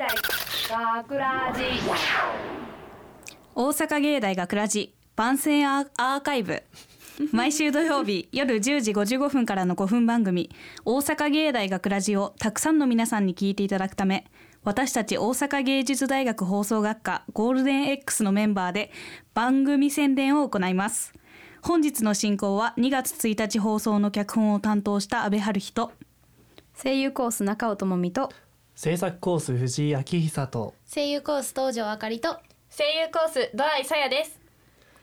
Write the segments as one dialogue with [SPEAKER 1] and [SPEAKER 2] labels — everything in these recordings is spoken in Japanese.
[SPEAKER 1] 大学ラジ
[SPEAKER 2] 大阪芸大学ラジ番宣アーアーカイブ。毎週土曜日夜10時55分からの5分番組「大阪芸大学ラジをたくさんの皆さんに聞いていただくため私たち大阪芸術大学放送学科ゴールデン X のメンバーで番組宣伝を行います。本日の進行は2月1日放送の脚本を担当した阿部春日と
[SPEAKER 3] 声優コース中尾智美と
[SPEAKER 4] 制作コース藤井明久と
[SPEAKER 5] 声優コース東條あかりと
[SPEAKER 1] 声優コースドアイさやです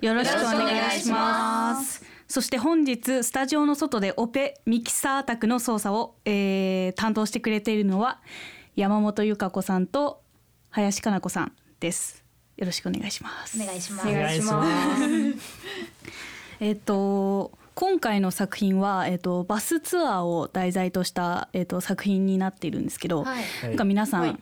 [SPEAKER 2] よろしくお願いします。そして本日スタジオの外でオペミキサー宅の操作を、えー担当してくれているのは山本由香子さんと林加奈子さんです。よろしくお願いします。
[SPEAKER 5] お願いします
[SPEAKER 4] お願いします
[SPEAKER 2] えっ、と今回の作品はえっ、とバスツアーを題材としたえっ、と作品になっているんですけど、
[SPEAKER 5] はい。
[SPEAKER 2] なんか皆さん、
[SPEAKER 1] はい。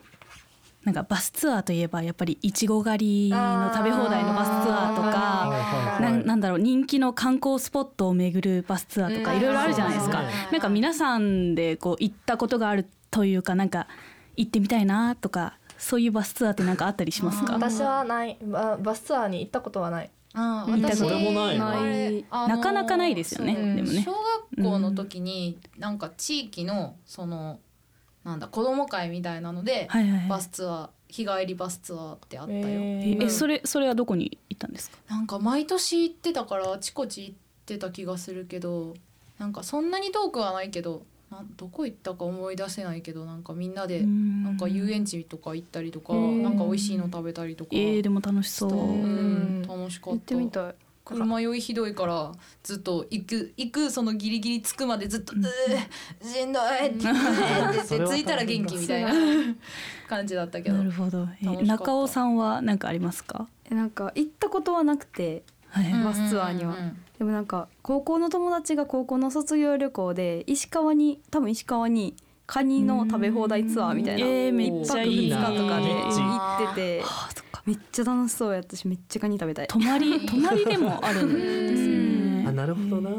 [SPEAKER 2] なんかバスツアーといえばやっぱりいちご狩りの食べ放題のバスツアーとか。
[SPEAKER 4] はい
[SPEAKER 2] なんなんだろう人気の観光スポットを巡るバスツアーとか
[SPEAKER 5] うん
[SPEAKER 2] いろいろあるじゃないですか。
[SPEAKER 4] はい
[SPEAKER 2] なんか皆さんでこう行ったことがあるというかなんか行ってみたいなとかそういうバスツアーってなんかあったりしますか？
[SPEAKER 1] 私はない。ババスツアーに行ったことはない
[SPEAKER 5] あ
[SPEAKER 2] 見たこと
[SPEAKER 4] 俺もないな。
[SPEAKER 2] なかなかないですよね。
[SPEAKER 5] そう
[SPEAKER 2] でもね。
[SPEAKER 5] 小学校の時になんか地域のそのなんだ子供会みたいなので
[SPEAKER 2] はいはいはい。
[SPEAKER 5] バスツアー日帰りバスツアーってあったよ、
[SPEAKER 1] え
[SPEAKER 2] えそれそれはどこに行ったんですか？
[SPEAKER 5] なんか毎年行ってたからあちこち行ってた気がするけどなんかそんなに遠くはないけどなんどこ行ったか思い出せないけどなんかみんなで
[SPEAKER 2] な
[SPEAKER 5] なんか遊園地とか行ったりとか
[SPEAKER 1] うん。
[SPEAKER 5] なんか美味しいの食べたりとか、
[SPEAKER 2] えー、でも楽しそう。
[SPEAKER 5] うん楽しかった。
[SPEAKER 3] 行ってみたい。
[SPEAKER 5] 車酔いひどいからずっと行く行くそのギリギリ着くまでずっと「うーしんどい」って言って 着いたら元気みたいな感じだったけど。
[SPEAKER 2] なるほど、え
[SPEAKER 5] 楽しかった。
[SPEAKER 2] 中尾さんは何かありますか？
[SPEAKER 3] えなんか行ったことはなくて
[SPEAKER 2] はい、
[SPEAKER 3] バスツアーには。
[SPEAKER 5] うんうんうん
[SPEAKER 3] でもなんか高校の友達が高校の卒業旅行で石川に多分石川にカニの食べ放題ツアーみたいな
[SPEAKER 2] うん。えーめ
[SPEAKER 3] 一泊
[SPEAKER 2] っちゃいい
[SPEAKER 3] 二日とかで。行ってて
[SPEAKER 2] はあそっか。
[SPEAKER 3] めっちゃ楽しそうやったしめっちゃカニ食べたい。
[SPEAKER 2] 泊まり泊まりでもあるんですね。
[SPEAKER 4] あなるほどな。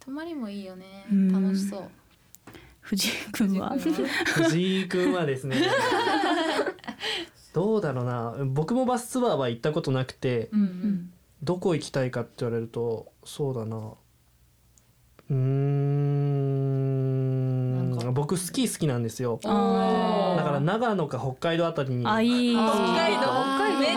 [SPEAKER 5] 泊まりもいいよね。
[SPEAKER 2] うん。
[SPEAKER 5] 楽しそう。
[SPEAKER 2] 藤井君は
[SPEAKER 5] 藤井君は？
[SPEAKER 4] 藤井君はですね。どうだろうな。僕もバスツアーは行ったことなくて。
[SPEAKER 5] うんうん
[SPEAKER 4] どこ行きたいかって言われるとそうだな。うー
[SPEAKER 5] なん
[SPEAKER 4] 僕スキー好きなんですよ。だから長野か北海道あたりに。
[SPEAKER 2] あいい。
[SPEAKER 1] 北海道？
[SPEAKER 5] あー
[SPEAKER 1] めっ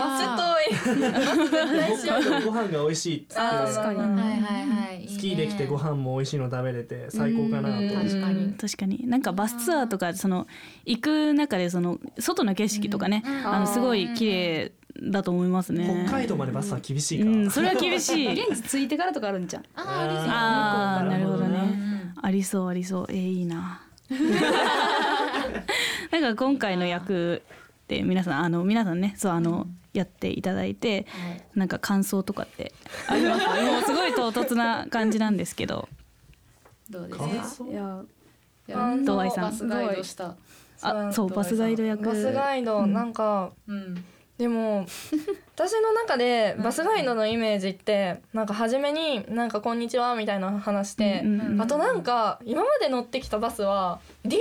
[SPEAKER 1] ちゃ
[SPEAKER 4] 北海道ご飯が美味しいっつって。
[SPEAKER 3] 確かに。
[SPEAKER 5] はいはいはい。
[SPEAKER 4] スキーできてご飯も美味しいの食べれて最高かなと。
[SPEAKER 5] うん確かに。
[SPEAKER 2] 確かに。なんかバスツアーとかその行く中でその外の景色とかね、
[SPEAKER 5] うん。
[SPEAKER 2] あのすごい綺麗だと思いますね。
[SPEAKER 4] 北海道までバスは厳しいか、
[SPEAKER 2] うん、それは厳しい。
[SPEAKER 3] 現地着いてからとかあるんじゃん。
[SPEAKER 5] あー。ありそう
[SPEAKER 2] ああ、なるほど
[SPEAKER 5] うんう
[SPEAKER 2] ね。
[SPEAKER 5] ん。
[SPEAKER 2] ありそうありそう、えー、いいな。なんか今回の役で皆さんあの皆さんねそうあの、やっていただいて
[SPEAKER 5] はい。
[SPEAKER 2] なんか感想とかって。あります もうすごい唐突な感じなんですけど。
[SPEAKER 5] どうですか？
[SPEAKER 3] いや
[SPEAKER 5] いや
[SPEAKER 2] 堂愛さん
[SPEAKER 5] バスガイドした。
[SPEAKER 2] あそうバスガイド役。
[SPEAKER 1] バスガイド
[SPEAKER 2] うん
[SPEAKER 1] なんか
[SPEAKER 5] うん
[SPEAKER 1] でも私の中でバスガイドのイメージってなんか初めになんかこんにちはみたいな話して
[SPEAKER 2] うんうんうん
[SPEAKER 1] あとなんか今まで乗ってきたバスは DVD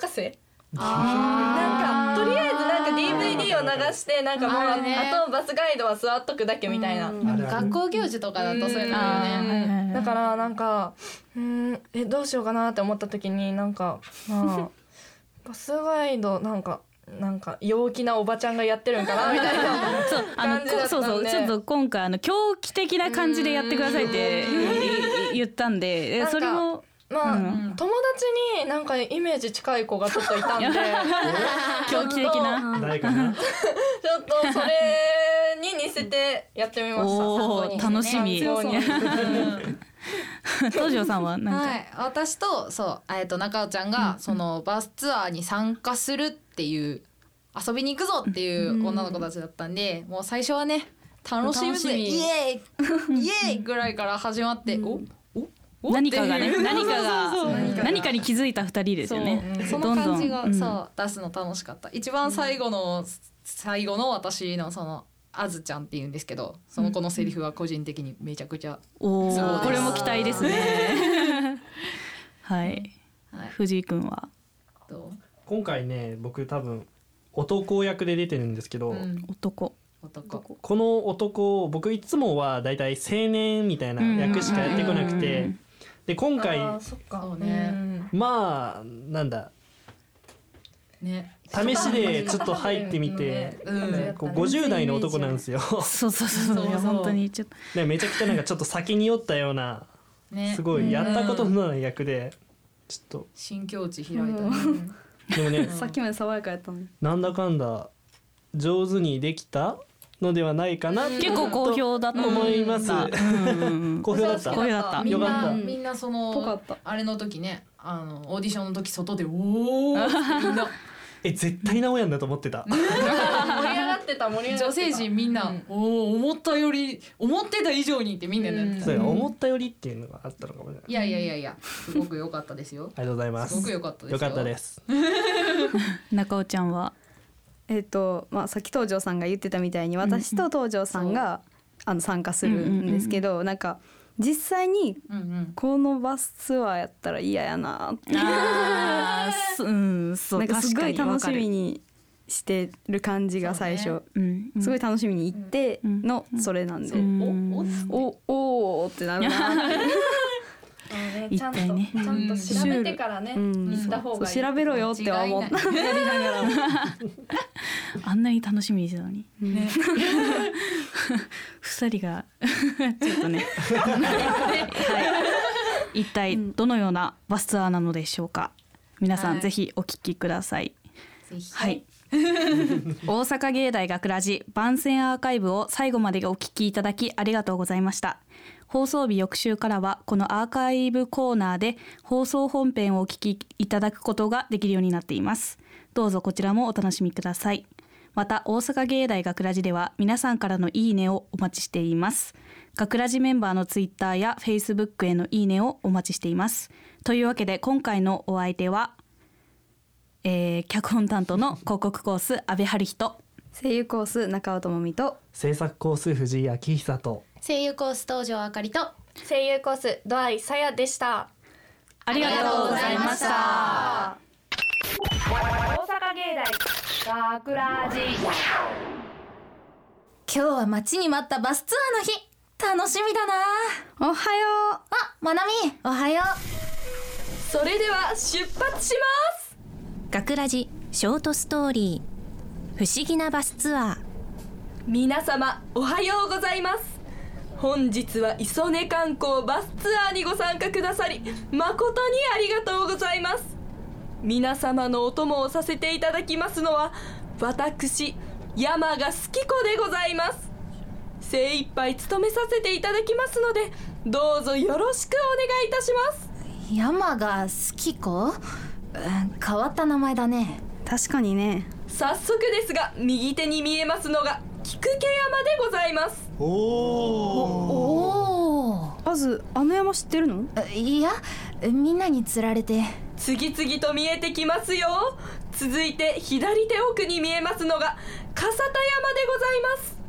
[SPEAKER 1] 任せ。なんかとりあえずなんか DVD を流してなんかもうあとバスガイドは座っとくだけみたいな。
[SPEAKER 3] うん。
[SPEAKER 5] 学校行事とかだとそういうのよね。
[SPEAKER 2] はいはいはい
[SPEAKER 1] だからなんかうーんえどうしようかなって思った時になんかまあ バスガイドなんかなんか陽気なおばちゃんがやってるんかなみたいな
[SPEAKER 2] そうあのそうそうちょっと今回あの狂気的な感じでやってくださいってい言ったんでそれも
[SPEAKER 1] まあ、
[SPEAKER 2] うん。
[SPEAKER 1] 友達になんかイメージ近い子がちょっといたんで。
[SPEAKER 2] 狂気的な？
[SPEAKER 1] ちょっとそれに似せてやってみました。
[SPEAKER 2] おー
[SPEAKER 1] 参考に
[SPEAKER 2] 楽しみ。東條さんはなんか、
[SPEAKER 5] はい、私とそう、えっと中尾ちゃんが、そのバスツアーに参加するっていう遊びに行くぞっていう女の子たちだったんで、もう最初はね楽しみぜイエーイ イエーイぐらいから始まって、お？お？お？
[SPEAKER 2] 何かがね何かが何かに気づいた二人ですよね。
[SPEAKER 5] その感じが
[SPEAKER 2] どんどん。
[SPEAKER 5] そう出すの楽しかった。一番最後の、最後の私のそのあずちゃんって言うんですけどその子のセリフは個人的にめちゃくちゃ、うです。
[SPEAKER 2] おこれも期待ですね。はい。
[SPEAKER 5] はい、
[SPEAKER 2] 藤井君は？
[SPEAKER 5] どう
[SPEAKER 4] 今回ね僕多分男役で出てるんですけど、
[SPEAKER 5] うん。
[SPEAKER 2] 男。
[SPEAKER 5] 男。
[SPEAKER 4] この男僕いつもはだいたい青年みたいな役しかやってこなく
[SPEAKER 2] うんうん。うんう
[SPEAKER 4] て
[SPEAKER 2] ん
[SPEAKER 4] で今回
[SPEAKER 1] あーそっか。
[SPEAKER 5] そうね。
[SPEAKER 1] ん。
[SPEAKER 4] まあなんだ
[SPEAKER 5] ね。
[SPEAKER 4] 試しでちょっと入ってみて、
[SPEAKER 5] うん。
[SPEAKER 4] こう50代の男なんですよ。
[SPEAKER 2] そうそうそう。そういや本当にちょっと。
[SPEAKER 4] でめちゃくちゃなんかちょっと先に酔ったような
[SPEAKER 5] ね。
[SPEAKER 4] すごいやったことのない役でちょっ
[SPEAKER 5] 新境地開いたね。
[SPEAKER 4] と でもね
[SPEAKER 3] さっきまで爽やかやったのに。
[SPEAKER 4] なんだかんだ上手にできたのではないかな
[SPEAKER 2] 結構好評だと
[SPEAKER 4] と思います。好評だった。
[SPEAKER 2] 好評だった。
[SPEAKER 5] みん
[SPEAKER 4] よかった。
[SPEAKER 5] なみんなそのあれの時ねあのオーディションの時外でおおみんな。
[SPEAKER 4] え絶対直哉だと思ってた。
[SPEAKER 1] 盛り上がってた盛り上がってた
[SPEAKER 5] 女性陣みんな、
[SPEAKER 1] うん。
[SPEAKER 5] おお思ったより思ってた以上にってみんなでやってた、
[SPEAKER 4] そうや思ったよりっていうのがあったのかもしれない。
[SPEAKER 5] いやいやいやいやすごく良かったですよ。
[SPEAKER 4] ありがとうございます。す。
[SPEAKER 5] ごく良かったですよ。
[SPEAKER 4] よかったです。
[SPEAKER 2] 中尾ちゃんは？
[SPEAKER 3] えっ、とまあさっき東條さんが言ってたみたいに私と東條さんが、あの参加するんですけど、なんか実際に
[SPEAKER 5] うんうん。
[SPEAKER 3] このバスツアーやったら嫌やなって。
[SPEAKER 2] あーすうんそう
[SPEAKER 3] なんかすごい楽しみ
[SPEAKER 2] に、
[SPEAKER 3] にしてる感じが最初、
[SPEAKER 5] そう
[SPEAKER 2] うん。うん。
[SPEAKER 3] すごい楽しみに行ってのそれなんで、
[SPEAKER 2] うん。
[SPEAKER 5] お
[SPEAKER 3] おおーってなるな
[SPEAKER 1] ね。
[SPEAKER 2] 一
[SPEAKER 1] ちゃんと
[SPEAKER 2] 体ね
[SPEAKER 1] ちゃんと調べてからね
[SPEAKER 3] うん。
[SPEAKER 1] 行った方がいい。
[SPEAKER 3] 調べろよっては思ったやりながらも
[SPEAKER 2] あんなに楽しみにしてたのに。
[SPEAKER 5] ね。
[SPEAKER 2] 二人がちょっとね。はい。一体どのようなバスツアーなのでしょうか。皆さ
[SPEAKER 5] はい。
[SPEAKER 2] んぜひお聞きください。はい。大阪芸大学ラジ番宣アーカイブを最後までお聞きいただきありがとうございました。放送日翌週からはこのアーカイブコーナーで放送本編をお聞きいただくことができるようになっています。どうぞこちらもお楽しみください。また大阪芸大学ラジでは皆さんからのいいねをお待ちしています。学ラジメンバーのツイッターやフェイスブックへのいいねをお待ちしています。というわけで今回のお相手はえー脚本担当の広告コース阿部春人。
[SPEAKER 3] 声優コース中尾智美と。
[SPEAKER 4] 制作コース藤井明久と。
[SPEAKER 5] 声優コース東條あかりと。
[SPEAKER 1] 声優コースドアイさやでした。
[SPEAKER 2] ありがとうございました。
[SPEAKER 1] 大阪芸大学ラジ
[SPEAKER 5] 今日は待ちに待ったバスツアーの日。楽しみだな。
[SPEAKER 3] おはよ
[SPEAKER 5] あまなみおはよ
[SPEAKER 1] それでは出発します
[SPEAKER 6] 学ラジショートストーリー不思議なバスツアー。
[SPEAKER 1] 皆様おはようございます。本日は磯根観光バスツアーにご参加くださり誠にありがとうございます。皆様のお供をさせていただきますのは私山が好き子でございます。精一杯務めさせていただきますのでどうぞよろしくお願いいたします。
[SPEAKER 5] 山が好き子、うん、変わった名前だね。
[SPEAKER 3] う確かにね。
[SPEAKER 1] 早速ですが右手に見えますのが菊家山でございます。
[SPEAKER 5] おお
[SPEAKER 3] まずあの山知ってるの？
[SPEAKER 5] いやみんなに釣られて。
[SPEAKER 1] 次々と見えてきますよ。続いて左手奥に見えますのが笠田山でございます。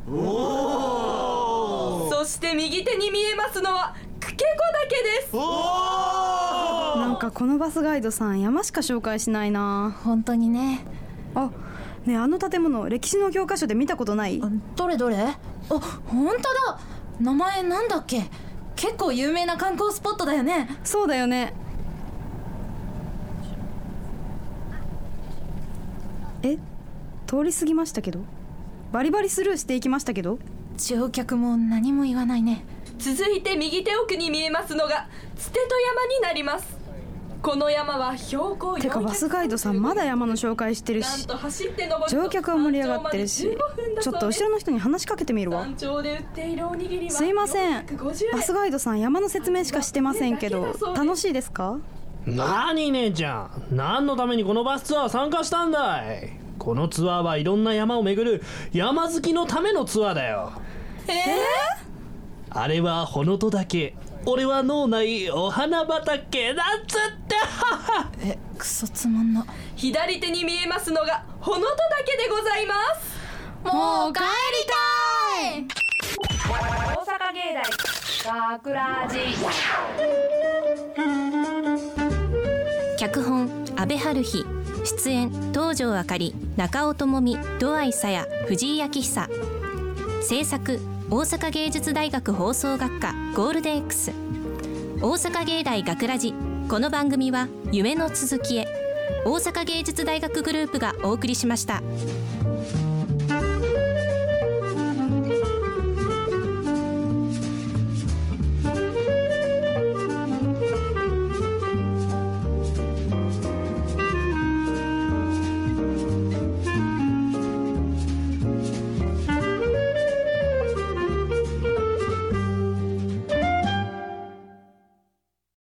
[SPEAKER 1] そして右手に見えますのは久家子岳です
[SPEAKER 3] なんかこのバスガイドさん山しか紹介しないな。
[SPEAKER 5] 本当にね。
[SPEAKER 3] あねえあの建物歴史の教科書で見たことない？
[SPEAKER 5] どれどれ？あ本当だ。名前なんだっけ？結構有名な観光スポットだよね。
[SPEAKER 3] そうだよね。え？通り過ぎましたけど？バリバリスルーしていきましたけど？
[SPEAKER 5] 乗客も何も言わないね。
[SPEAKER 1] 続いて右手奥に見えますのがつてと山になりますこの山は標高
[SPEAKER 3] てかバスガイドさんまだ山の紹介してるし
[SPEAKER 1] なんと走って登ると
[SPEAKER 3] 乗客は盛り上がってるし
[SPEAKER 1] 山頂まで15分だ
[SPEAKER 3] ちょっと後ろの人に話しかけてみるわ。
[SPEAKER 1] 山頂で売っているおにぎりは
[SPEAKER 3] すいません。
[SPEAKER 1] 450円。
[SPEAKER 3] バスガイドさん山の説明しかしてませんけど楽しいですか？
[SPEAKER 4] なに姉ちゃん。何のためにこのバスツアー参加したんだい？このツアーはいろんな山を巡る山好きのためのツアーだよ。あれはほのとだけ俺は脳内お花畑だっつって。
[SPEAKER 5] えクソつまんな。
[SPEAKER 1] 左手に見えますのがほのと岳でございます。
[SPEAKER 5] もう帰りたい。
[SPEAKER 1] 大阪芸大学ラジ
[SPEAKER 6] 脚本阿部春日。出演東條あかり中尾智美土合さや藤井明久。制作大阪芸術大学放送学科ゴールデン X 大阪芸大学ラジ。この番組は夢の続きへ。大阪芸術大学グループがお送りしました。